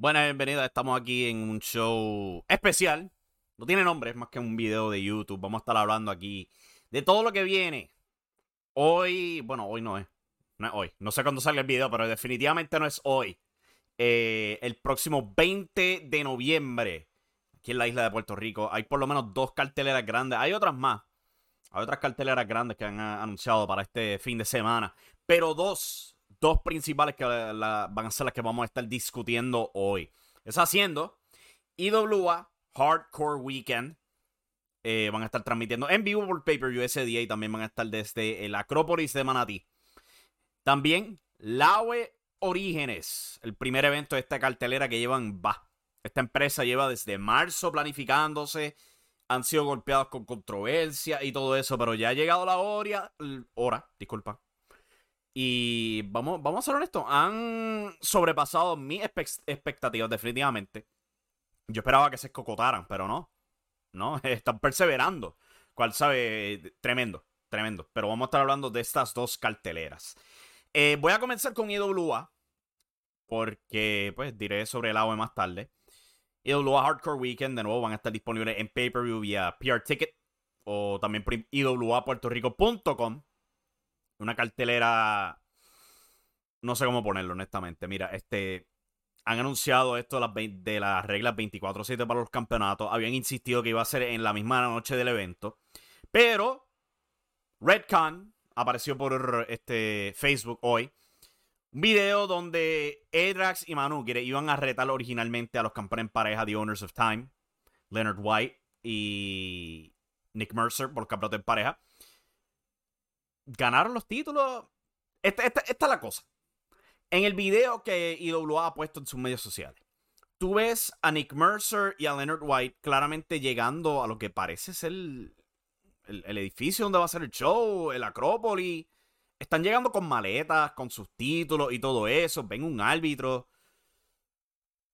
Buenas, bienvenidas. Estamos aquí en un show especial. No tiene nombre, es más que un video de YouTube. Vamos a estar hablando aquí de todo lo que viene. Hoy, bueno, hoy no es. No es hoy. No sé cuándo salga el video, pero definitivamente no es hoy. Eh, el próximo 20 de noviembre, aquí en la isla de Puerto Rico, hay por lo menos dos carteleras grandes. Hay otras más. Hay otras carteleras grandes que han ah, anunciado para este fin de semana. Pero dos, dos principales que la- van a ser las que vamos a estar discutiendo hoy. Es haciendo IWA Hardcore Weekend. Eh, van a estar transmitiendo en vivo por Pay-Per-View ese día y también van a estar desde el Acrópolis de Manatí. También Laue Orígenes, el primer evento de esta cartelera que llevan, va. Esta empresa lleva desde marzo planificándose, han sido golpeados con controversia y todo eso, pero ya ha llegado la hora, hora, disculpa. Y vamos, vamos a ser honestos, han sobrepasado mis expectativas definitivamente. Yo esperaba que se escocotaran, pero no. No, están perseverando. Cual sabe, tremendo, tremendo. Pero vamos a estar hablando de estas dos carteleras. Eh, voy a comenzar con IWA. Porque, pues, diré sobre el AOE más tarde. IWA Hardcore Weekend, de nuevo, van a estar disponibles en pay-per-view vía PR Ticket. O también por. Una cartelera. No sé cómo ponerlo, honestamente. Mira, este. Han anunciado esto de las, reglas 24-7 para los campeonatos. Habían insistido que iba a ser en la misma noche del evento. Pero Redcon apareció por este Facebook hoy. Un video donde Edrax y Manu iban a retar originalmente a los campeones en pareja The Owners of Time, Leonard White y Nick Mercer por los campeonatos en pareja. Ganaron los títulos. Esta, es la cosa. En el video que IWA ha puesto en sus medios sociales, tú ves a Nick Mercer y a Leonard White claramente llegando a lo que parece ser el, el- el edificio donde va a ser el show, el Acrópolis. Están llegando con maletas, con sus títulos y todo eso. Ven un árbitro.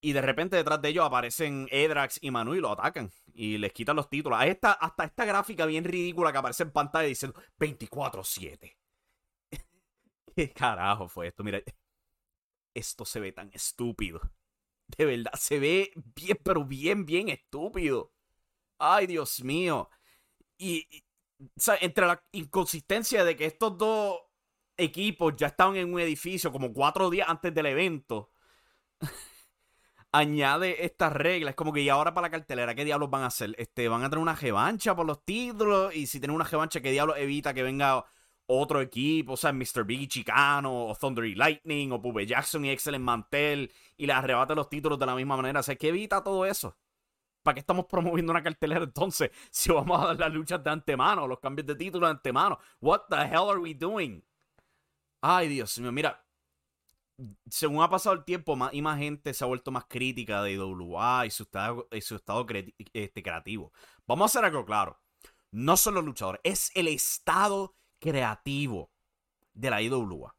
Y de repente detrás de ellos aparecen Edrax y Manu y lo atacan. Y les quitan los títulos. A esta, hasta esta gráfica bien ridícula que aparece en pantalla diciendo 24-7. ¿Qué carajo fue esto? Mira, esto se ve tan estúpido. De verdad, se ve bien, pero bien, bien estúpido. Ay, Dios mío. Y, entre la inconsistencia de que estos dos equipos ya estaban en un edificio como cuatro días antes del evento, añade estas reglas. Es como que y ahora para la cartelera, ¿qué diablos van a hacer? Este, van a tener una revancha por los títulos. Y si tienen una revancha, ¿qué diablos evita que venga otro equipo? O sea, Mr. Big Chicano, o Thunder y Lightning, o Pube Jackson y Excellent Mantel, y les arrebate los títulos de la misma manera. O sea, ¿qué evita todo eso? ¿Para qué estamos promoviendo una cartelera entonces? Si vamos a dar las luchas de antemano, los cambios de título de antemano. What the hell are we doing? Ay, Dios mío, mira. Según ha pasado el tiempo, más y más gente se ha vuelto más crítica de IWA y su estado, y su estado este, creativo. Vamos a hacer algo claro. No son los luchadores, es el estado creativo de la IWA.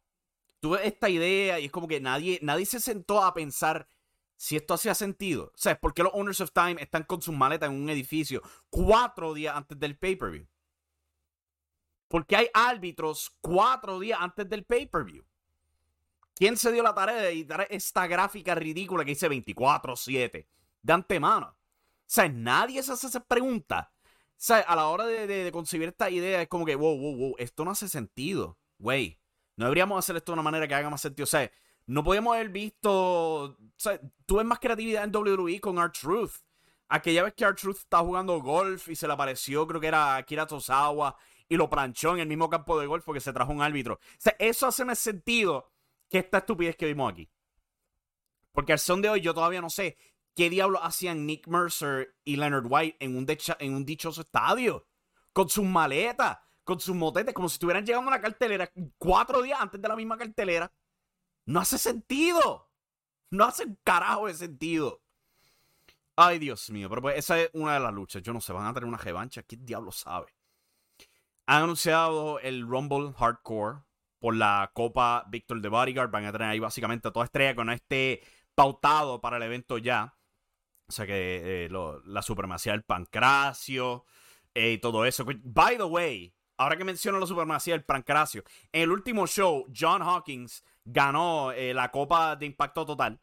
Tuve esta idea y es como que nadie, nadie se sentó a pensar si esto hacía sentido. O sea, ¿por qué los Owners of Time están con sus maletas en un edificio cuatro días antes del pay-per-view? Porque hay árbitros cuatro días antes del pay-per-view. ¿Quién se dio la tarea de editar esta gráfica ridícula que dice 24-7 de antemano? O sea, nadie se hace esa pregunta. O sea, a la hora de, de- concebir esta idea es como que, wow, wow, wow, esto no hace sentido. Güey, no deberíamos hacer esto de una manera que haga más sentido. O sea, no podemos haber visto. O ves más creatividad en WWE con Art Truth. Aquella vez que Art Truth estaba jugando golf y se le apareció, creo que era Akira Tosawa, y lo planchó en el mismo campo de golf porque se trajo un árbitro. O sea, eso hace más sentido que esta estupidez que vimos aquí. Porque al son de hoy yo todavía no sé qué diablos hacían Nick Mercer y Leonard White en un, en un dichoso estadio. Con sus maletas. con sus motetes, como si estuvieran llegando a la cartelera cuatro días antes de la misma cartelera. No hace sentido. No hace un carajo de sentido. Ay, Dios mío, pero pues esa es una de las luchas. Yo no sé, van a tener una revancha. ¿Quién diablo sabe? Han anunciado el Rumble Hardcore por la Copa Victor de Bodyguard. Van a tener ahí básicamente toda estrella que no esté pautado para el evento ya. O sea que eh, la supremacía del pancracio eh, y todo eso. By the way, ahora que menciono la supremacía del pancracio, en el último show, John Hawkins ganó eh, la Copa de Impacto Total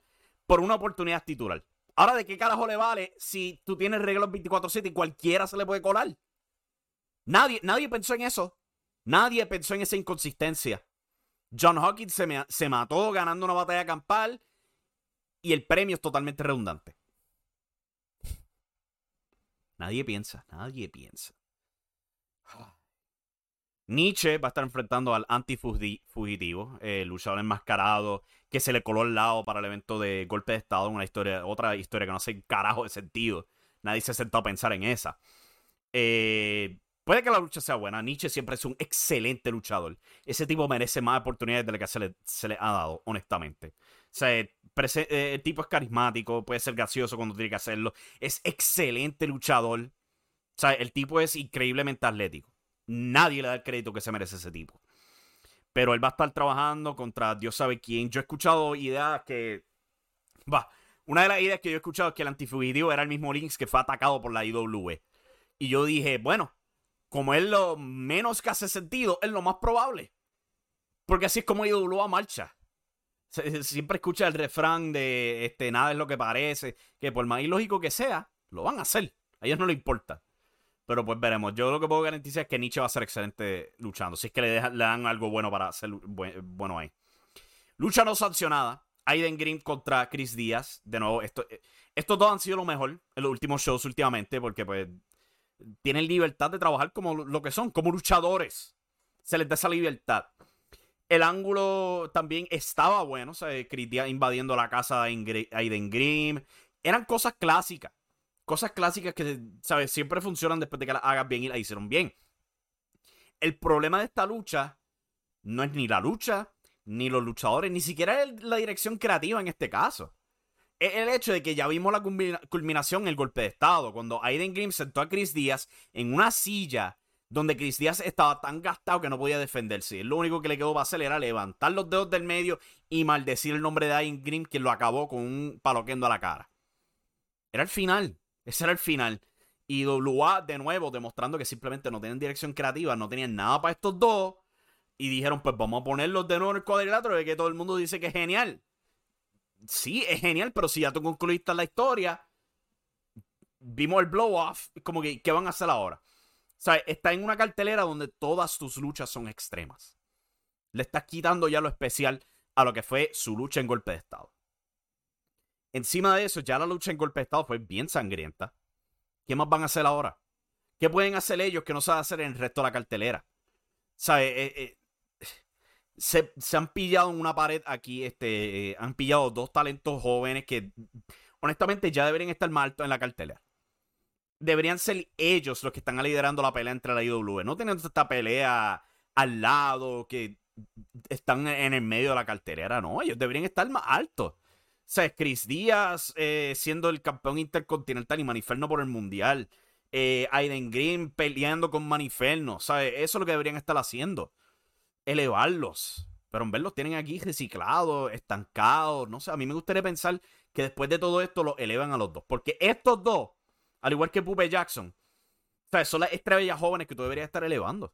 por una oportunidad titular. Ahora, ¿de qué carajo le vale si tú tienes reglas 24-7 y cualquiera se le puede colar? Nadie, nadie pensó en eso. Nadie pensó en esa inconsistencia. John Hawkins se, se mató ganando una batalla campal y el premio es totalmente redundante. Nadie piensa, nadie piensa. Nietzsche va a estar enfrentando al antifugitivo, el luchador enmascarado que se le coló al lado para el evento de golpe de estado, una historia, otra historia que no hace carajo de sentido. Nadie se sentado a pensar en esa. Eh, puede que la lucha sea buena. Nietzsche siempre es un excelente luchador. Ese tipo merece más oportunidades de las que se le, ha dado, honestamente. O sea, eh, el tipo es carismático, puede ser gracioso cuando tiene que hacerlo. Es excelente luchador. O sea, el tipo es increíblemente atlético. Nadie le da el crédito que se merece ese tipo. Pero él va a estar trabajando contra Dios sabe quién. Yo he escuchado ideas que. Va. Una de las ideas que yo he escuchado es que el antifugitivo era el mismo Lynx que fue atacado por la IW. Y yo dije, bueno, como es lo menos que hace sentido, es lo más probable. Porque así es como IW marcha siempre escucha el refrán de este, nada es lo que parece, que por más ilógico que sea, lo van a hacer. A ellos no les importa. Pero pues veremos. Yo lo que puedo garantizar es que Nietzsche va a ser excelente luchando. Si es que le, dan algo bueno para hacer bueno ahí. Lucha no sancionada. Aiden Green contra Chris Díaz. De nuevo, esto, eh, estos dos han sido lo mejor en los últimos shows últimamente. Porque pues tienen libertad de trabajar como lo que son, como luchadores. Se les da esa libertad. El ángulo también estaba bueno, o sea, invadiendo la casa de Aiden Grimm. Eran cosas clásicas. Cosas clásicas que, ¿sabes? Siempre funcionan después de que las hagas bien y las hicieron bien. El problema de esta lucha no es ni la lucha, ni los luchadores, ni siquiera la dirección creativa en este caso. Es el hecho de que ya vimos la culminación en el golpe de estado, cuando Aiden Grimm sentó a Chris Díaz en una silla donde Chris Díaz estaba tan gastado que no podía defenderse. Lo único que le quedó para hacer era levantar los dedos del medio y maldecir el nombre de Ian Green, que lo acabó con un paloquendo a la cara. Era el final. Ese era el final. Y WA de nuevo demostrando que simplemente no tienen dirección creativa, no tenían nada para estos dos. Y dijeron, pues vamos a ponerlos de nuevo en el cuadrilátero de que todo el mundo dice que es genial. Sí, es genial, pero si ya tú concluiste la historia, vimos el blow off, como que, ¿qué van a hacer ahora? sea, está en una cartelera donde todas tus luchas son extremas. Le estás quitando ya lo especial a lo que fue su lucha en golpe de estado. Encima de eso, ya la lucha en golpe de estado fue bien sangrienta. ¿Qué más van a hacer ahora? ¿Qué pueden hacer ellos que no saben hacer en el resto de la cartelera? ¿Sabes? Eh, eh, se, han pillado en una pared aquí, este, eh, han pillado dos talentos jóvenes que honestamente ya deberían estar más altos en la cartelera deberían ser ellos los que están liderando la pelea entre la IW. No teniendo esta pelea al lado, que están en el medio de la carterera, no. Ellos deberían estar más altos. O Chris Díaz eh, siendo el campeón intercontinental y Maniferno por el mundial. Eh, Aiden Green peleando con Maniferno. ¿Sabes? Eso es lo que deberían estar haciendo. Elevarlos. Pero en verlos tienen aquí reciclados, estancados. No sé, a mí me gustaría pensar que después de todo esto los elevan a los dos. Porque estos dos al igual que Pupe Jackson. O sea, son las estrellas jóvenes que tú deberías estar elevando.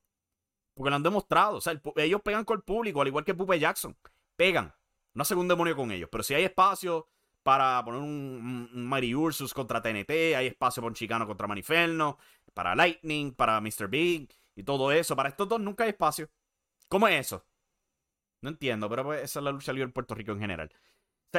Porque lo han demostrado. O sea, ellos pegan con el público, al igual que Pupe Jackson. Pegan. No hace un demonio con ellos. Pero si hay espacio para poner un, Mighty Ursus contra TNT, hay espacio para un Chicano contra Maniferno, para Lightning, para Mr. Big y todo eso. Para estos dos nunca hay espacio. ¿Cómo es eso? No entiendo, pero pues esa es la lucha libre en Puerto Rico en general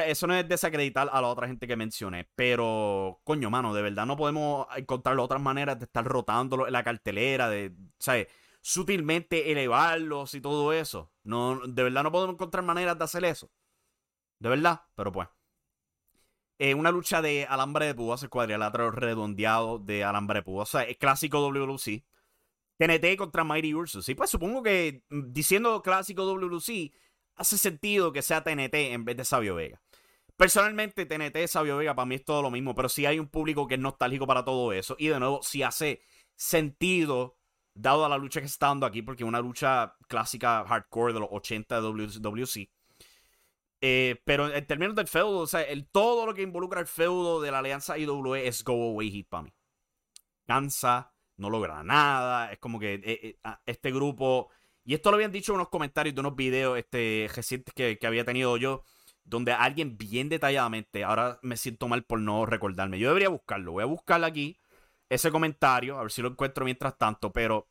eso no es desacreditar a la otra gente que mencioné, pero coño, mano, de verdad no podemos encontrar otras maneras de estar rotándolo en la cartelera, de, ¿sabes? Sutilmente elevarlos y todo eso. No, de verdad no podemos encontrar maneras de hacer eso. De verdad, pero pues. Eh, una lucha de alambre de púas, el cuadrilátero redondeado de alambre de púas. O sea, es clásico WLC. TNT contra Mighty Ursus. Sí, pues supongo que mm, diciendo clásico WC hace sentido que sea TNT en vez de Sabio Vega. Personalmente, TNT, Sabio Vega, para mí es todo lo mismo, pero sí hay un público que es nostálgico para todo eso. Y de nuevo, sí hace sentido, dado a la lucha que está dando aquí, porque es una lucha clásica hardcore de los 80 de WC. Eh, pero en términos del feudo, o sea, todo lo que involucra el feudo de la alianza IWE es go away hit para mí. Cansa, no logra nada, es como que eh, eh, este grupo, y esto lo habían dicho en unos comentarios de unos videos este, recientes que, que había tenido yo, donde alguien bien detalladamente, ahora me siento mal por no recordarme, yo debería buscarlo, voy a buscar aquí ese comentario, a ver si lo encuentro mientras tanto, pero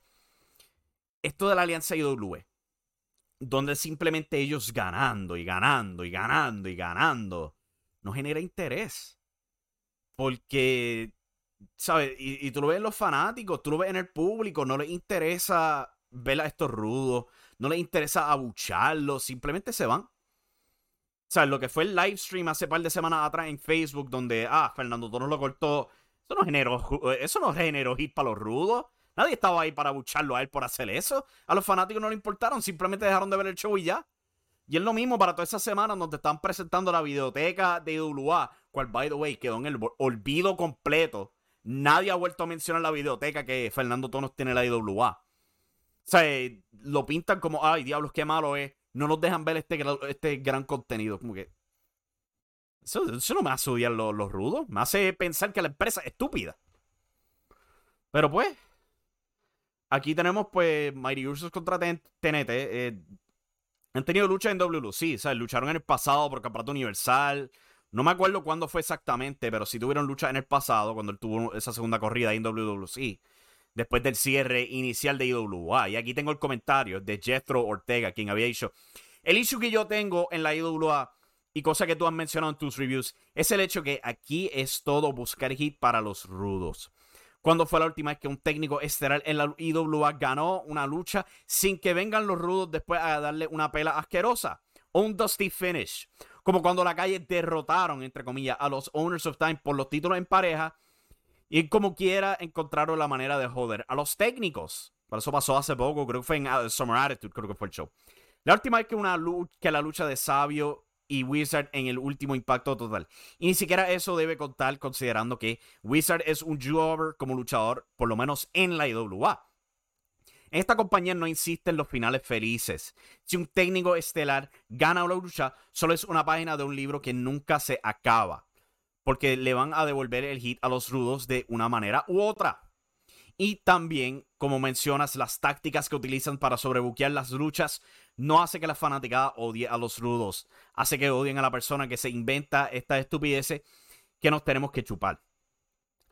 esto de la alianza IWE, donde simplemente ellos ganando y ganando y ganando y ganando, no genera interés. Porque, ¿sabes? Y, tú lo ves en los fanáticos, tú lo ves en el público, no les interesa ver a estos rudos, no les interesa abucharlos, simplemente se van. O sea, lo que fue el live stream hace par de semanas atrás en Facebook, donde, ah, Fernando Tonos lo cortó. Eso no generó, eso no generó hit para los rudos. Nadie estaba ahí para bucharlo a él por hacer eso. A los fanáticos no le importaron, simplemente dejaron de ver el show y ya. Y es lo mismo para toda esa semana donde están presentando la videoteca de IWA, cual, by the way, quedó en el olvido completo. Nadie ha vuelto a mencionar la videoteca que Fernando Tonos tiene la IWA. O sea, eh, lo pintan como, ay, diablos, qué malo es. No nos dejan ver este, este gran contenido. Como que. Eso, no me hace odiar los, los rudos. Me hace pensar que la empresa es estúpida. Pero pues, Aquí tenemos, pues, Mighty Ursus contra TNT. Eh, han tenido lucha en WLC, sea, Lucharon en el pasado por Campeonato Universal. No me acuerdo cuándo fue exactamente, pero sí tuvieron lucha en el pasado, cuando él tuvo esa segunda corrida en WWC. Después del cierre inicial de IWA. Y aquí tengo el comentario de Jethro Ortega, quien había dicho: El issue que yo tengo en la IWA, y cosa que tú has mencionado en tus reviews, es el hecho que aquí es todo buscar hit para los rudos cuando fue la última vez que un técnico estelar en la IWA ganó una lucha sin que vengan los rudos después a darle una pela asquerosa. O un dusty finish. Como cuando la calle derrotaron, entre comillas, a los Owners of Time por los títulos en pareja. Y como quiera encontraron la manera de joder a los técnicos. Por eso pasó hace poco, creo que fue en uh, Summer Attitude, creo que fue el show. La última vez que, una que la lucha de Sabio y Wizard en el último impacto total. Y ni siquiera eso debe contar considerando que Wizard es un jobber como luchador, por lo menos en la IWA. Esta compañía no insiste en los finales felices. Si un técnico estelar gana una lucha, solo es una página de un libro que nunca se acaba. Porque le van a devolver el hit a los rudos de una manera u otra. Y también, como mencionas, las tácticas que utilizan para sobrebuquear las luchas no hace que la fanaticada odie a los rudos. Hace que odien a la persona que se inventa estas estupideces que nos tenemos que chupar.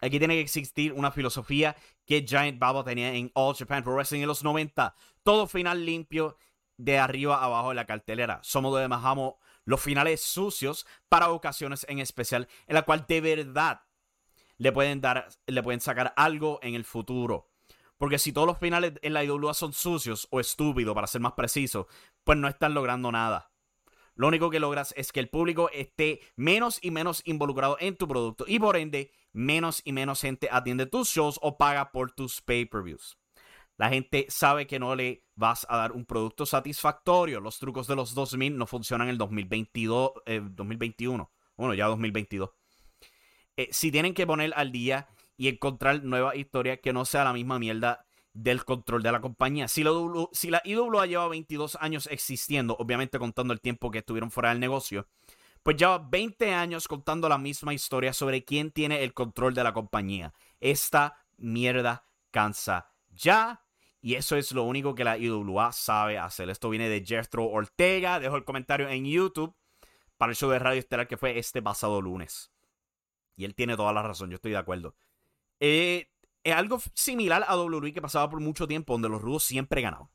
Aquí tiene que existir una filosofía que Giant Baba tenía en All Japan Pro Wrestling en los 90. Todo final limpio de arriba a abajo de la cartelera. Somos de Mahamo los finales sucios para ocasiones en especial en la cual de verdad le pueden dar, le pueden sacar algo en el futuro. Porque si todos los finales en la IWA son sucios o estúpidos, para ser más preciso, pues no están logrando nada. Lo único que logras es que el público esté menos y menos involucrado en tu producto y por ende menos y menos gente atiende tus shows o paga por tus pay-per-views. La gente sabe que no le vas a dar un producto satisfactorio. Los trucos de los 2000 no funcionan en el 2022, 2021. Eh, bueno, ya 2022. Eh, si tienen que poner al día y encontrar nuevas historias que no sea la misma mierda del control de la compañía. Si, si la IWA lleva 22 años existiendo, obviamente contando el tiempo que estuvieron fuera del negocio, pues lleva 20 años contando la misma historia sobre quién tiene el control de la compañía. Esta mierda cansa ya. Y eso es lo único que la IWA sabe hacer. Esto viene de Jethro Ortega. Dejo el comentario en YouTube para el show de Radio Estelar que fue este pasado lunes. Y él tiene toda la razón, yo estoy de acuerdo. Eh, es algo similar a WWE que pasaba por mucho tiempo, donde los rudos siempre ganaban.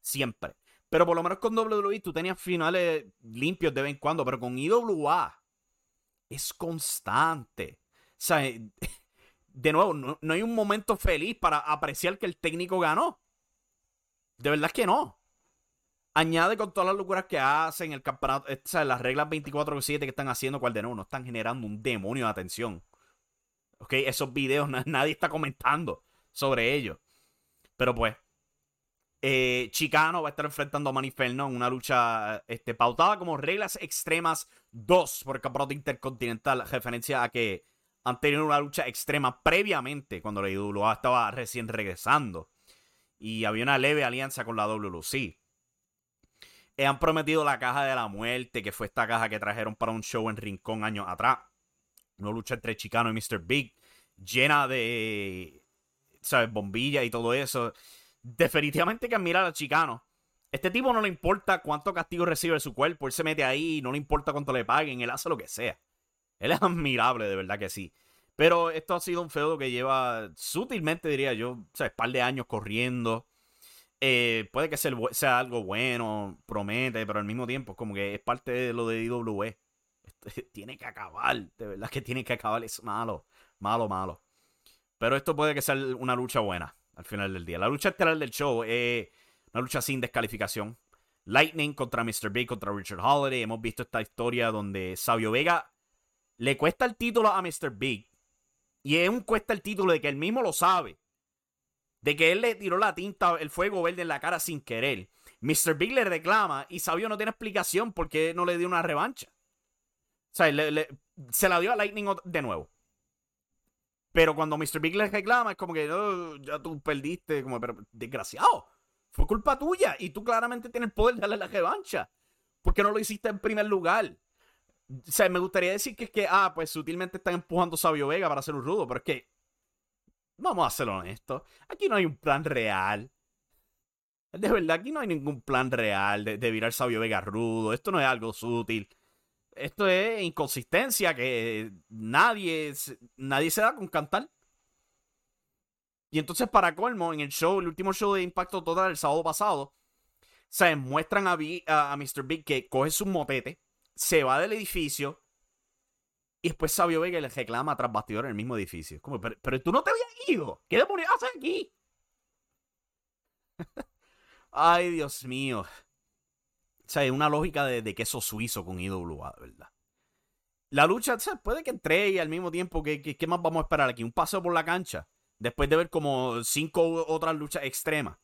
Siempre. Pero por lo menos con WWE tú tenías finales limpios de vez en cuando, pero con IWA es constante. O sea, de nuevo, no, hay un momento feliz para apreciar que el técnico ganó. De verdad que no. Añade con todas las locuras que hacen, el campeonato, o sea, las reglas 24-7 que están haciendo, cual de nuevo, no están generando un demonio de atención. ¿Ok? Esos videos nadie está comentando sobre ellos. Pero pues, eh, Chicano va a estar enfrentando a Maniferno en una lucha este, pautada como reglas extremas 2 por el campeonato intercontinental, referencia a que han tenido una lucha extrema previamente cuando la IWA estaba recién regresando y había una leve alianza con la WLC. Eh, han prometido la caja de la muerte, que fue esta caja que trajeron para un show en Rincón años atrás. Una lucha entre Chicano y Mr. Big, llena de, ¿sabes? Bombilla y todo eso definitivamente que admirar a Chicano. Este tipo no le importa cuánto castigo recibe de su cuerpo, él se mete ahí, no le importa cuánto le paguen, él hace lo que sea. Él es admirable, de verdad que sí. Pero esto ha sido un feudo que lleva sutilmente, diría yo, un par de años corriendo. Eh, puede que sea, sea, algo bueno, promete, pero al mismo tiempo, como que es parte de lo de IWE. tiene que acabar, de verdad que tiene que acabar, es malo, malo, malo. Pero esto puede que sea una lucha buena al final del día. La lucha estelar del show es una lucha sin descalificación. Lightning contra Mr. Big contra Richard Holiday. Hemos visto esta historia donde Sabio Vega le cuesta el título a Mr. Big. Y es un cuesta el título de que él mismo lo sabe. De que él le tiró la tinta, el fuego verde en la cara sin querer. Mr. Big le reclama y Sabio no tiene explicación por qué no le dio una revancha. Sea, se la dio a Lightning de nuevo. Pero cuando Mr. Big le reclama, es como que oh, ya tú perdiste, como, pero desgraciado, fue culpa tuya y tú claramente tienes el poder de darle la revancha. ¿Por qué no lo hiciste en primer lugar? O sea, me gustaría decir que es que, ah, pues sutilmente están empujando a Sabio Vega para hacer un rudo, pero es que, vamos a ser honestos, aquí no hay un plan real. De verdad, aquí no hay ningún plan real de, de virar Sabio Vega rudo. Esto no es algo sutil esto es inconsistencia que nadie, nadie se da con cantar. Y entonces, para colmo, en el show, el último show de Impacto Total, el sábado pasado, se muestran a, a, Mr. Big que coge su motete, se va del edificio y después Sabio Vega le reclama tras bastidor en el mismo edificio. Como, pero, pero tú no te habías ido. ¿Qué demonios haces aquí? Ay, Dios mío. Sea, es una lógica de, queso suizo con IWA, de verdad. La lucha, o sea, puede que entre y al mismo tiempo, ¿qué, ¿qué, más vamos a esperar aquí? Un paseo por la cancha. Después de ver como cinco otras luchas extremas.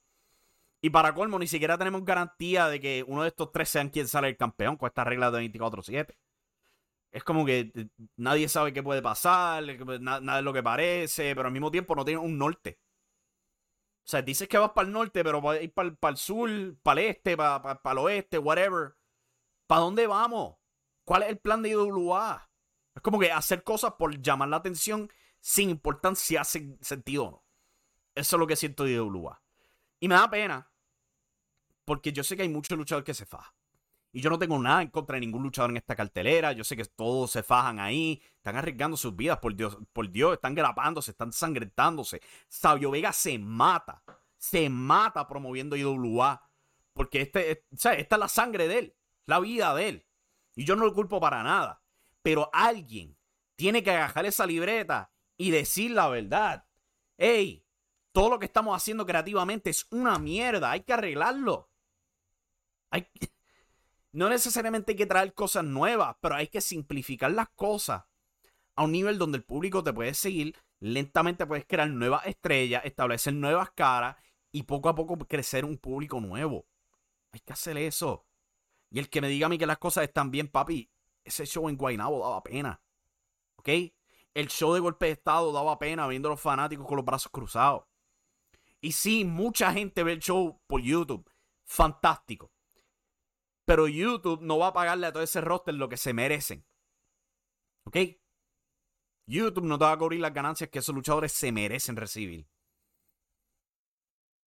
Y para colmo, ni siquiera tenemos garantía de que uno de estos tres sean quien sale el campeón con esta regla de 24-7. Es como que eh, nadie sabe qué puede pasar, nada es lo que parece, pero al mismo tiempo no tiene un norte. O sea, dices que vas para el norte, pero vas a ir para, el sur, para el este, para, el oeste, whatever. ¿Para dónde vamos? ¿Cuál es el plan de IWA? Es como que hacer cosas por llamar la atención sin importar si hace sentido o no. Eso es lo que siento de IWA. Y me da pena, porque yo sé que hay muchos luchadores que se fajan. Y yo no tengo nada en contra de ningún luchador en esta cartelera. Yo sé que todos se fajan ahí. Están arriesgando sus vidas, por Dios. Por Dios, están grapándose, están sangrentándose. Sabio Vega se mata. Se mata promoviendo IWA. Porque este, esta es la sangre de él. La vida de él. Y yo no lo culpo para nada. Pero alguien tiene que agarrar esa libreta y decir la verdad. Hey, todo lo que estamos haciendo creativamente es una mierda. Hay que arreglarlo. Hay no necesariamente hay que traer cosas nuevas, pero hay que simplificar las cosas a un nivel donde el público te puede seguir. Lentamente puedes crear nuevas estrellas, establecer nuevas caras y poco a poco crecer un público nuevo. Hay que hacer eso. Y el que me diga a mí que las cosas están bien, papi, ese show en Guaynabo daba pena. ¿Ok? El show de golpe de estado daba pena viendo a los fanáticos con los brazos cruzados. Y sí, mucha gente ve el show por YouTube. Fantástico. Pero YouTube no va a pagarle a todo ese roster lo que se merecen. ¿Ok? YouTube no te va a cubrir las ganancias que esos luchadores se merecen recibir.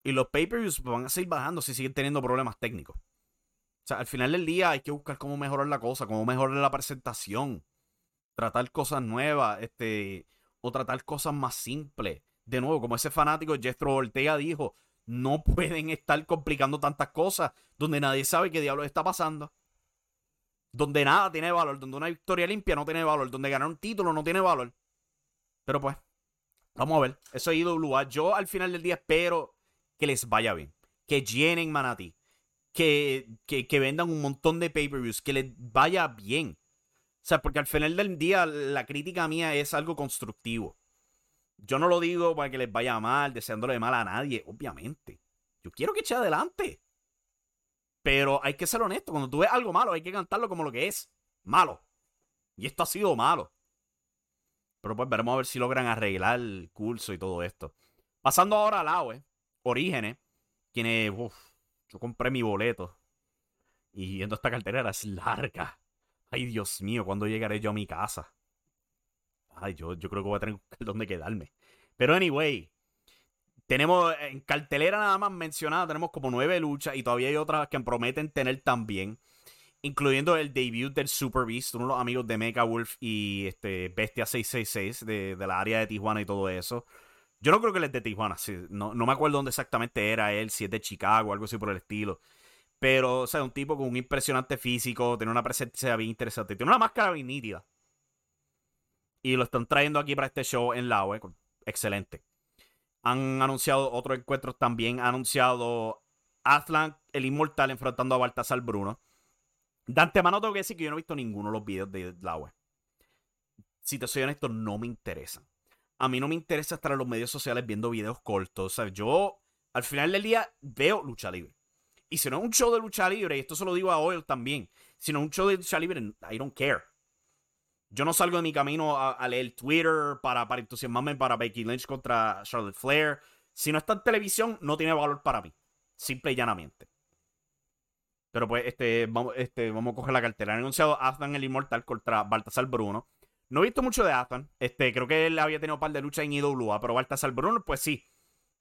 Y los pay-per-views van a seguir bajando si siguen teniendo problemas técnicos. O sea, al final del día hay que buscar cómo mejorar la cosa, cómo mejorar la presentación. Tratar cosas nuevas, este, o tratar cosas más simples. De nuevo, como ese fanático Jethro Ortega dijo, no pueden estar complicando tantas cosas donde nadie sabe qué diablos está pasando. Donde nada tiene valor, donde una victoria limpia no tiene valor, donde ganar un título no tiene valor. Pero pues, vamos a ver. Eso es IWA. Yo al final del día espero que les vaya bien. Que llenen Manati. Que, que, que vendan un montón de pay-per-views. Que les vaya bien. O sea, porque al final del día la crítica mía es algo constructivo. Yo no lo digo para que les vaya mal, deseándole mal a nadie, obviamente. Yo quiero que eche adelante. Pero hay que ser honesto. Cuando tú ves algo malo, hay que cantarlo como lo que es. Malo. Y esto ha sido malo. Pero pues veremos a ver si logran arreglar el curso y todo esto. Pasando ahora al AWE, Orígenes, quienes, uff, yo compré mi boleto. Y viendo esta cartera es larga. Ay, Dios mío, ¿cuándo llegaré yo a mi casa? Ay, yo, yo creo que voy a tener donde quedarme. Pero anyway, tenemos en cartelera nada más mencionada, tenemos como nueve luchas y todavía hay otras que prometen tener también. Incluyendo el debut del Super Beast, uno de los amigos de Mega Wolf y este Bestia 666 de, de la área de Tijuana y todo eso. Yo no creo que él es de Tijuana, no, no me acuerdo dónde exactamente era él, si es de Chicago algo así por el estilo. Pero, o sea, un tipo con un impresionante físico, tiene una presencia bien interesante, tiene una máscara bien nítida. Y lo están trayendo aquí para este show en la web. Excelente. Han anunciado otros encuentros también. Han anunciado Atlan, el Inmortal, enfrentando a Baltasar Bruno. De antemano tengo que decir que yo no he visto ninguno de los videos de la. Si te soy honesto, no me interesan. A mí no me interesa estar en los medios sociales viendo videos cortos. ¿sabes? Yo, al final del día, veo lucha libre. Y si no es un show de lucha libre, y esto se lo digo a Oil también, si no es un show de lucha libre, I don't care. Yo no salgo de mi camino a, leer Twitter para, entusiasmarme para Becky Lynch contra Charlotte Flair. Si no está en televisión, no tiene valor para mí. Simple y llanamente. Pero pues, este, vamos, este, vamos a coger la cartera. Han anunciado Athan el Inmortal contra Baltasar Bruno. No he visto mucho de Athan. Este, creo que él había tenido un par de luchas en IWA, pero Baltasar Bruno, pues sí.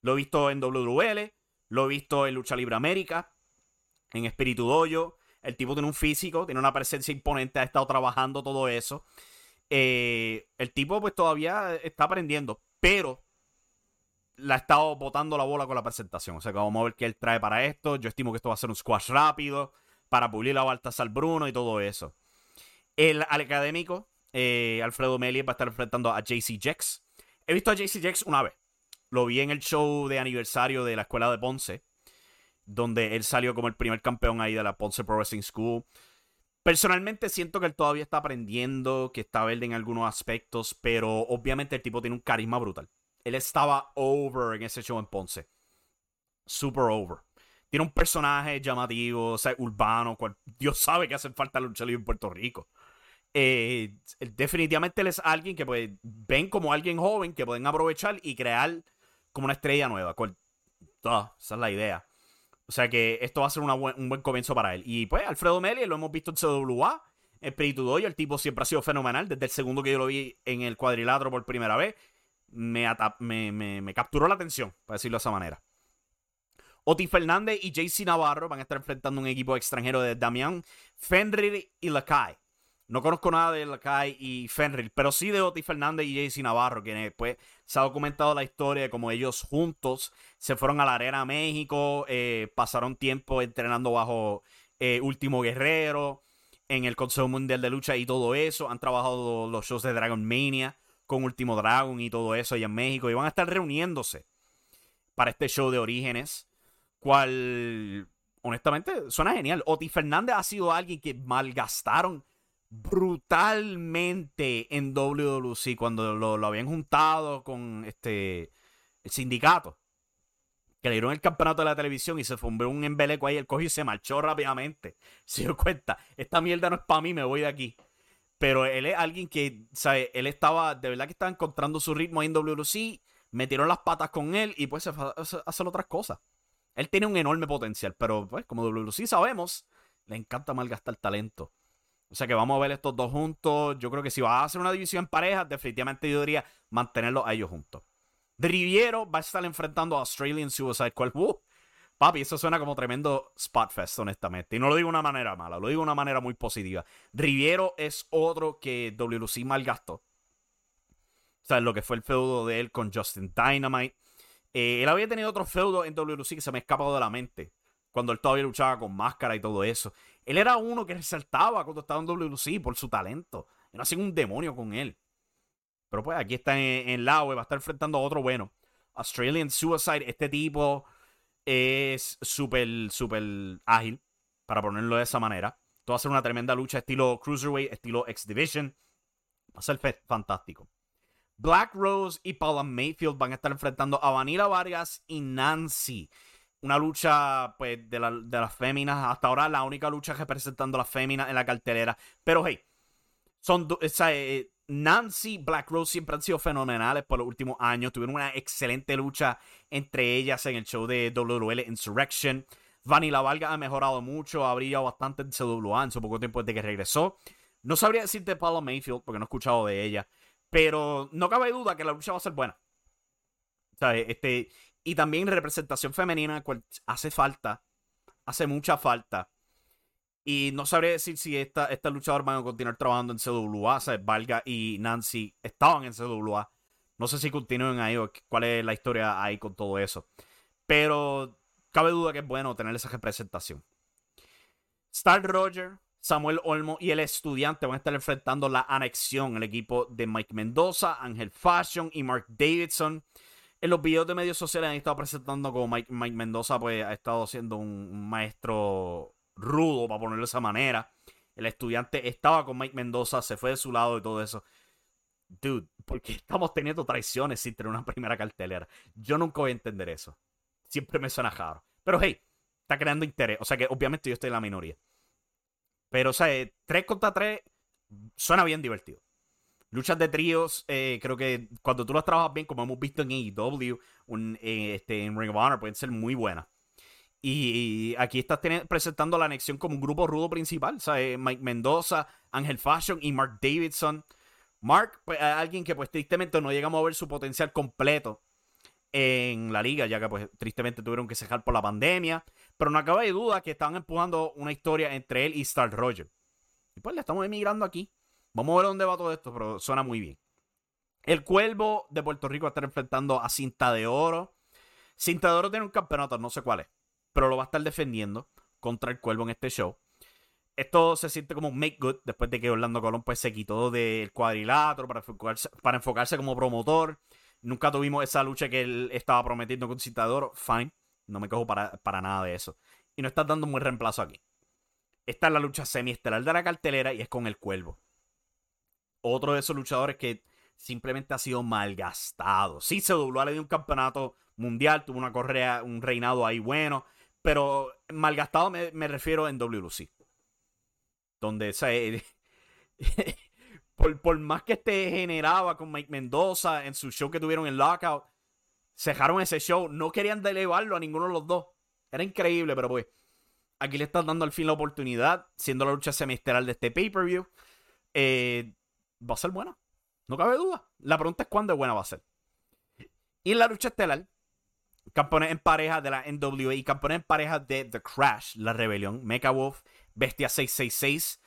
Lo he visto en WWL, lo he visto en Lucha Libre América, en Espíritu Doyo. El tipo tiene un físico, tiene una presencia imponente, ha estado trabajando todo eso. Eh, el tipo pues todavía está aprendiendo, pero la ha estado botando la bola con la presentación. O sea que vamos a ver qué él trae para esto. Yo estimo que esto va a ser un squash rápido para pulir la Baltasar Bruno y todo eso. El académico, eh, Alfredo Meli, va a estar enfrentando a JC Jex. He visto a JC Jex una vez. Lo vi en el show de aniversario de la escuela de Ponce donde él salió como el primer campeón ahí de la Ponce Pro Wrestling School. Personalmente siento que él todavía está aprendiendo, que está verde en algunos aspectos, pero obviamente el tipo tiene un carisma brutal. Él estaba over en ese show en Ponce. Super over. Tiene un personaje llamativo, urbano, Dios sabe que hace falta lucha libre en Puerto Rico. Eh, definitivamente él es alguien que pues, ven como alguien joven que pueden aprovechar y crear como una estrella nueva. Cual, esa es la idea. O sea que esto va a ser un buen comienzo para él. Y pues, Alfredo Meli, lo hemos visto en CWA, Espíritu Doyo, el tipo siempre ha sido fenomenal. Desde el segundo que yo lo vi en el cuadrilátero por primera vez, me, me, capturó la atención, para decirlo de esa manera. Oti Fernández y JC Navarro van a estar enfrentando un equipo extranjero de Damián, Fenrir y Lakai. No conozco nada de Lakai y Fenrir, pero sí de Oti Fernández y JC Navarro, quienes pues se ha documentado la historia de cómo ellos juntos se fueron a la arena México, eh, pasaron tiempo entrenando bajo eh, Último Guerrero, en el Consejo Mundial de Lucha y todo eso. Han trabajado los shows de Dragon Mania con Último Dragon y todo eso allá en México. Y van a estar reuniéndose para este show de orígenes. Cual, honestamente, suena genial. Oti Fernández ha sido alguien que malgastaron brutalmente en WWC cuando lo, habían juntado con este el sindicato. Que le dieron el campeonato de la televisión y se fundó un embeleco ahí. El cogió y se marchó rápidamente. Se dio cuenta, esta mierda no es para mí, me voy de aquí. Pero él es alguien que, ¿sabe? Él estaba, de verdad que estaba encontrando su ritmo en WWC. Metieron las patas con él y pues se fue a hacer otras cosas. Él tiene un enorme potencial, pero pues como WWC sabemos, le encanta malgastar talento. O sea que vamos a ver estos dos juntos. Yo creo que si va a hacer una división en parejas, definitivamente yo diría mantenerlos a ellos juntos. Riviero va a estar enfrentando a Australian Suicide Squad. Uh, papi, eso suena como tremendo Spotfest, honestamente. Y no lo digo de una manera mala, lo digo de una manera muy positiva. Riviero es otro que WC malgastó. O sea, lo que fue el feudo de él con Justin Dynamite. Eh, él había tenido otro feudo en WC que se me ha escapado de la mente. Cuando él todavía luchaba con máscara y todo eso. Él era uno que resaltaba cuando estaba en WC por su talento. No hacían un demonio con él. Pero pues aquí está en, en la web, va a estar enfrentando a otro bueno. Australian Suicide, este tipo es súper, súper ágil, para ponerlo de esa manera. Esto va a ser una tremenda lucha estilo Cruiserweight, estilo X Division. Va a ser fantástico. Black Rose y Paula Mayfield van a estar enfrentando a Vanilla Vargas y Nancy. Una lucha, pues, de, las féminas. Hasta ahora, la única lucha representando a las féminas en la cartelera. Pero, hey, son. O sea, eh, Nancy, Black Rose siempre han sido fenomenales por los últimos años. Tuvieron una excelente lucha entre ellas en el show de WL Insurrection. Vanilla Vargas ha mejorado mucho, ha brillado bastante en CWA en su poco tiempo desde que regresó. No sabría decirte Paula Mayfield porque no he escuchado de ella. Pero no cabe duda que la lucha va a ser buena. Este, y también representación femenina, cual hace falta. Hace mucha falta. Y no sabría decir si esta, esta luchadora van a continuar trabajando en CWA. O sea, Valga y Nancy estaban en CWA. No sé si continúen ahí o cuál es la historia ahí con todo eso. Pero cabe duda que es bueno tener esa representación. Star Roger Samuel Olmo y el estudiante van a estar enfrentando la anexión, el equipo de Mike Mendoza, Ángel Fashion y Mark Davidson. En los videos de medios sociales han estado presentando como Mike, Mendoza pues, ha estado siendo un, maestro rudo, para ponerlo de esa manera. El estudiante estaba con Mike Mendoza, se fue de su lado y todo eso. Dude, ¿por qué estamos teniendo traiciones sin tener una primera cartelera? Yo nunca voy a entender eso. Siempre me suena raro. Pero hey, está creando interés. O sea que obviamente yo estoy en la minoría. Pero, o sea, 3 eh, contra 3 suena bien divertido. Luchas de tríos, eh, creo que cuando tú las trabajas bien, como hemos visto en AEW, eh, este, en Ring of Honor, pueden ser muy buenas. Y, aquí estás presentando la anexión como un grupo rudo principal. ¿sabes? Mike Mendoza, Ángel Fashion y Mark Davidson. Mark, pues, alguien que pues tristemente no llegamos a ver su potencial completo en la liga, ya que pues tristemente tuvieron que cejar por la pandemia. Pero no acaba de duda que estaban empujando una historia entre él y Star Roger. Y pues le estamos emigrando aquí. Vamos a ver dónde va todo esto, pero suena muy bien. El Cuervo de Puerto Rico va a estar enfrentando a Cinta de Oro. Cinta de Oro tiene un campeonato, no sé cuál es, pero lo va a estar defendiendo contra el Cuervo en este show. Esto se siente como un make good después de que Orlando Colón pues, se quitó del cuadrilátero para enfocarse, como promotor. Nunca tuvimos esa lucha que él estaba prometiendo con Cinta de Oro. Fine. No me cojo para, nada de eso. Y no estás dando buen reemplazo aquí. Esta es la lucha semiestelar de la cartelera y es con el Cuervo. Otro de esos luchadores que simplemente ha sido malgastado. Sí, se dobló a le dio un campeonato mundial, tuvo una correa, un reinado ahí bueno, pero malgastado me, refiero en WLC. Donde, se por, por, más que este generaba con Mike Mendoza en su show que tuvieron en Lockout, cejaron ese show. No querían elevarlo a ninguno de los dos. Era increíble, pero pues. Aquí le están dando al fin la oportunidad, siendo la lucha semestral de este pay-per-view. Eh, va a ser buena. No cabe duda. La pregunta es cuándo es buena va a ser. Y en la lucha estelar, campeones en pareja de la NWA y campeones en pareja de The Crash, la rebelión, Mecha Wolf, Bestia 666.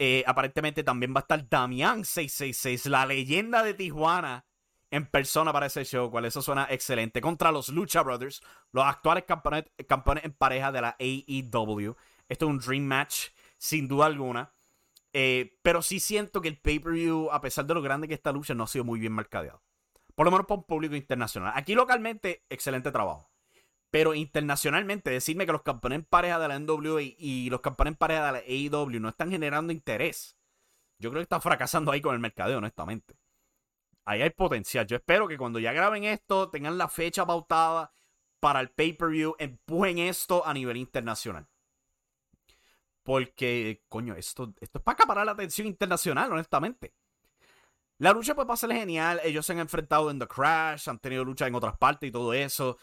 Eh, aparentemente también va a estar Damián 666, la leyenda de Tijuana, en persona para ese show, cual eso suena excelente. Contra los Lucha Brothers, los actuales campeones, en pareja de la AEW. Esto es un dream match, sin duda alguna. Eh, pero sí siento que el pay-per-view, a pesar de lo grande que esta lucha, no ha sido muy bien mercadeado. Por lo menos para un público internacional. Aquí localmente, excelente trabajo. Pero internacionalmente, decirme que los campeones en pareja de la NWA y los campeones en pareja de la AEW no están generando interés. Yo creo que está fracasando ahí con el mercadeo, honestamente ahí hay potencial. Yo espero que cuando ya graben esto, tengan la fecha pautada para el pay-per-view, empujen esto a nivel internacional. Porque, coño, esto, esto es para acaparar la atención internacional, honestamente. La lucha pues va a ser genial. Ellos se han enfrentado en The Crash, han tenido lucha en otras partes y todo eso.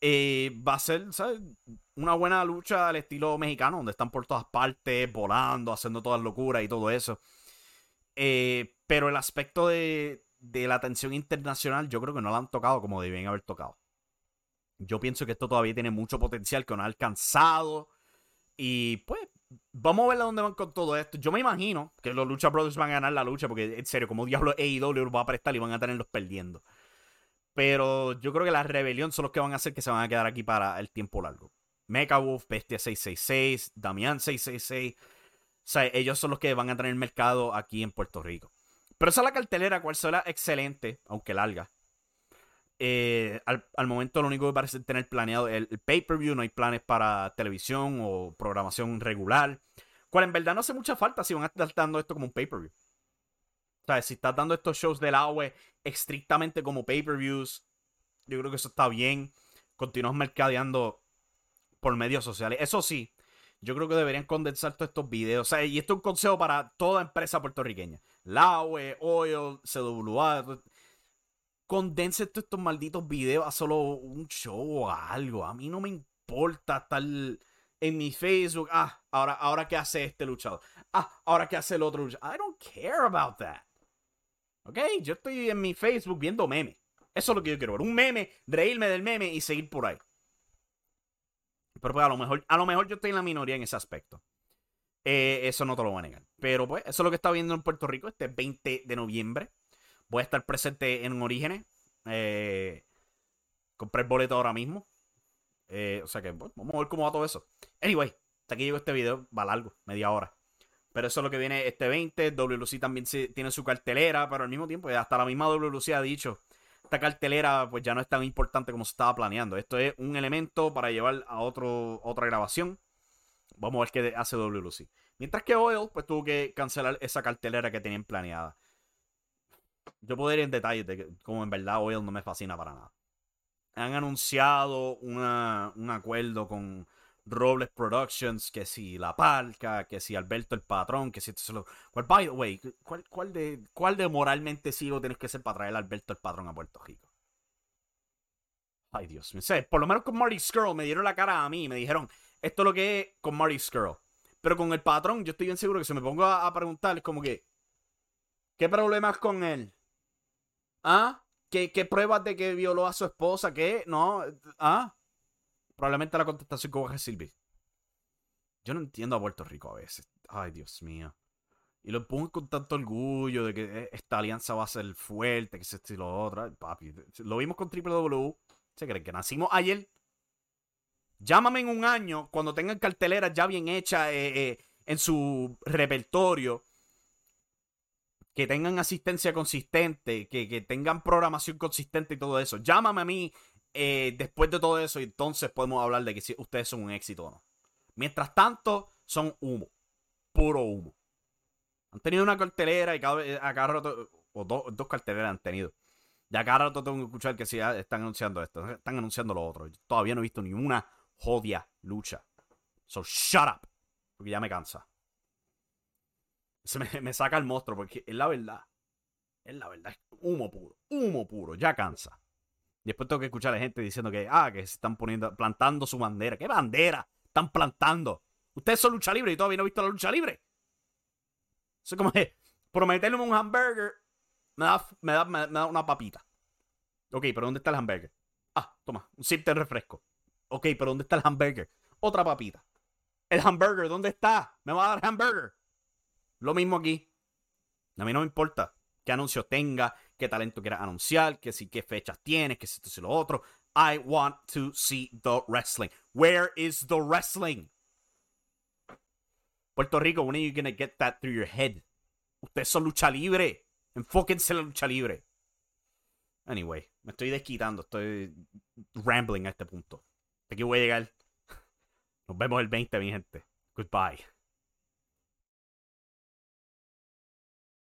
Eh, va a ser ¿sabes? una buena lucha al estilo mexicano, donde están por todas partes, volando, haciendo todas locuras y todo eso. Eh, pero el aspecto de, de la atención internacional, yo creo que no la han tocado como debían haber tocado. Yo pienso que esto todavía tiene mucho potencial que no ha alcanzado. Y pues, vamos a ver a dónde van con todo esto. Yo me imagino que los Lucha Brothers van a ganar la lucha, porque en serio, como diablo AEW va a prestar y van a tenerlos perdiendo. Pero yo creo que la rebelión son los que van a hacer que se van a quedar aquí para el tiempo largo. Mecha Wolf, Bestia 666, Damián 666. O sea, ellos son los que van a tener mercado aquí en Puerto Rico. Pero esa es la cartelera, cual será excelente, aunque larga. Eh, al, momento lo único que parece tener planeado el, pay-per-view, no hay planes para televisión o programación regular, cual en verdad no hace mucha falta si van a estar dando esto como un pay-per-view. sea, si estás dando estos shows del agua estrictamente como pay-per-views, yo creo que eso está bien. Continúas mercadeando por medios sociales. Eso sí, yo creo que deberían condensar todos estos videos. O sea, y esto es un consejo para toda empresa puertorriqueña. Laue, Oil, CWA. Condense todos estos malditos videos a solo un show o algo. A mí no me importa estar en mi Facebook. Ah, ahora, ahora qué hace este luchador. Ah, ahora qué hace el otro luchador. I don't care about that. Ok, yo estoy en mi Facebook viendo memes. Eso es lo que yo quiero ver. Un meme, reírme del meme y seguir por ahí. Pero pues a lo mejor, a lo mejor yo estoy en la minoría en ese aspecto. Eh, eso no te lo voy a negar. Pero pues, eso es lo que está viendo en Puerto Rico este 20 de noviembre. Voy a estar presente en Orígenes. Eh, compré el boleto ahora mismo. Eh, o sea que vamos a ver cómo va todo eso. Anyway, hasta aquí llegó este video. Va largo, media hora. Pero eso es lo que viene este 20. WLC también tiene su cartelera, pero al mismo tiempo, hasta la misma WLC ha dicho esta cartelera pues ya no es tan importante como se estaba planeando. Esto es un elemento para llevar a otro, otra grabación. Vamos a ver qué hace WLC. Mientras que Oil pues tuvo que cancelar esa cartelera que tenían planeada. Yo puedo ir en detalle de cómo en verdad Oil no me fascina para nada. Han anunciado un acuerdo con Robles Productions, que si La Palca, que si Alberto el Patrón, que si esto lo... Well, by the way, ¿cuál, cuál, de, ¿cuál de moralmente sigo tienes que ser para traer a Alberto el Patrón a Puerto Rico? Ay, Dios mío. Por lo menos con Marty Skrull me dieron la cara a mí y me dijeron, esto es lo que es con Marty Skrull. Pero con el patrón, yo estoy bien seguro que si me pongo a, a preguntar, es como que, ¿qué problemas con él? ¿Ah? ¿Qué, ¿Qué pruebas de que violó a su esposa? ¿Qué? No. ¿Ah? Probablemente la contestación que a recibir. Yo no entiendo a Puerto Rico a veces. Ay, Dios mío. Y lo pongo con tanto orgullo de que eh, esta alianza va a ser fuerte, que se esto y lo otro. Papi, lo vimos con Triple W. ¿Se creen que nacimos ayer? Llámame en un año cuando tengan carteleras ya bien hechas eh, eh, en su repertorio. Que tengan asistencia consistente, que, que tengan programación consistente y todo eso. Llámame a mí eh, después de todo eso, entonces podemos hablar de que si ustedes son un éxito o no. Mientras tanto, son humo. Puro humo. Han tenido una cartelera y cada, a cada rato, o dos carteleras han tenido. Ya cada rato tengo que escuchar que si están anunciando esto, están anunciando lo otro. todavía no he visto ni una jodia lucha. So shut up. Porque ya me cansa. Se me, saca el monstruo porque es la verdad. Es la verdad. Es humo puro. Humo puro. Ya cansa. Después tengo que escuchar a gente diciendo que, ah, que se están poniendo, plantando su bandera. ¿Qué bandera? Están plantando. Ustedes son lucha libre y todavía no he visto la lucha libre. Es como que prometerme un hamburger me da, me, da, me da, una papita. Ok, pero ¿dónde está el hamburger? Ah, toma, un sip de refresco. Ok, pero ¿dónde está el hamburger? Otra papita. El hamburger, ¿dónde está? Me va a dar hamburger. Lo mismo aquí. A mí no me importa qué anuncio tenga, qué talento quieras anunciar, que si qué fechas tienes, que si esto y lo otro. I want to see the wrestling. Where is the wrestling? Puerto Rico, when are you gonna get that through your head? Ustedes son lucha libre. Enfóquense en la lucha libre. Anyway, me estoy desquitando, estoy rambling a este punto. Aquí voy a llegar. Nos vemos el 20, mi gente. Goodbye.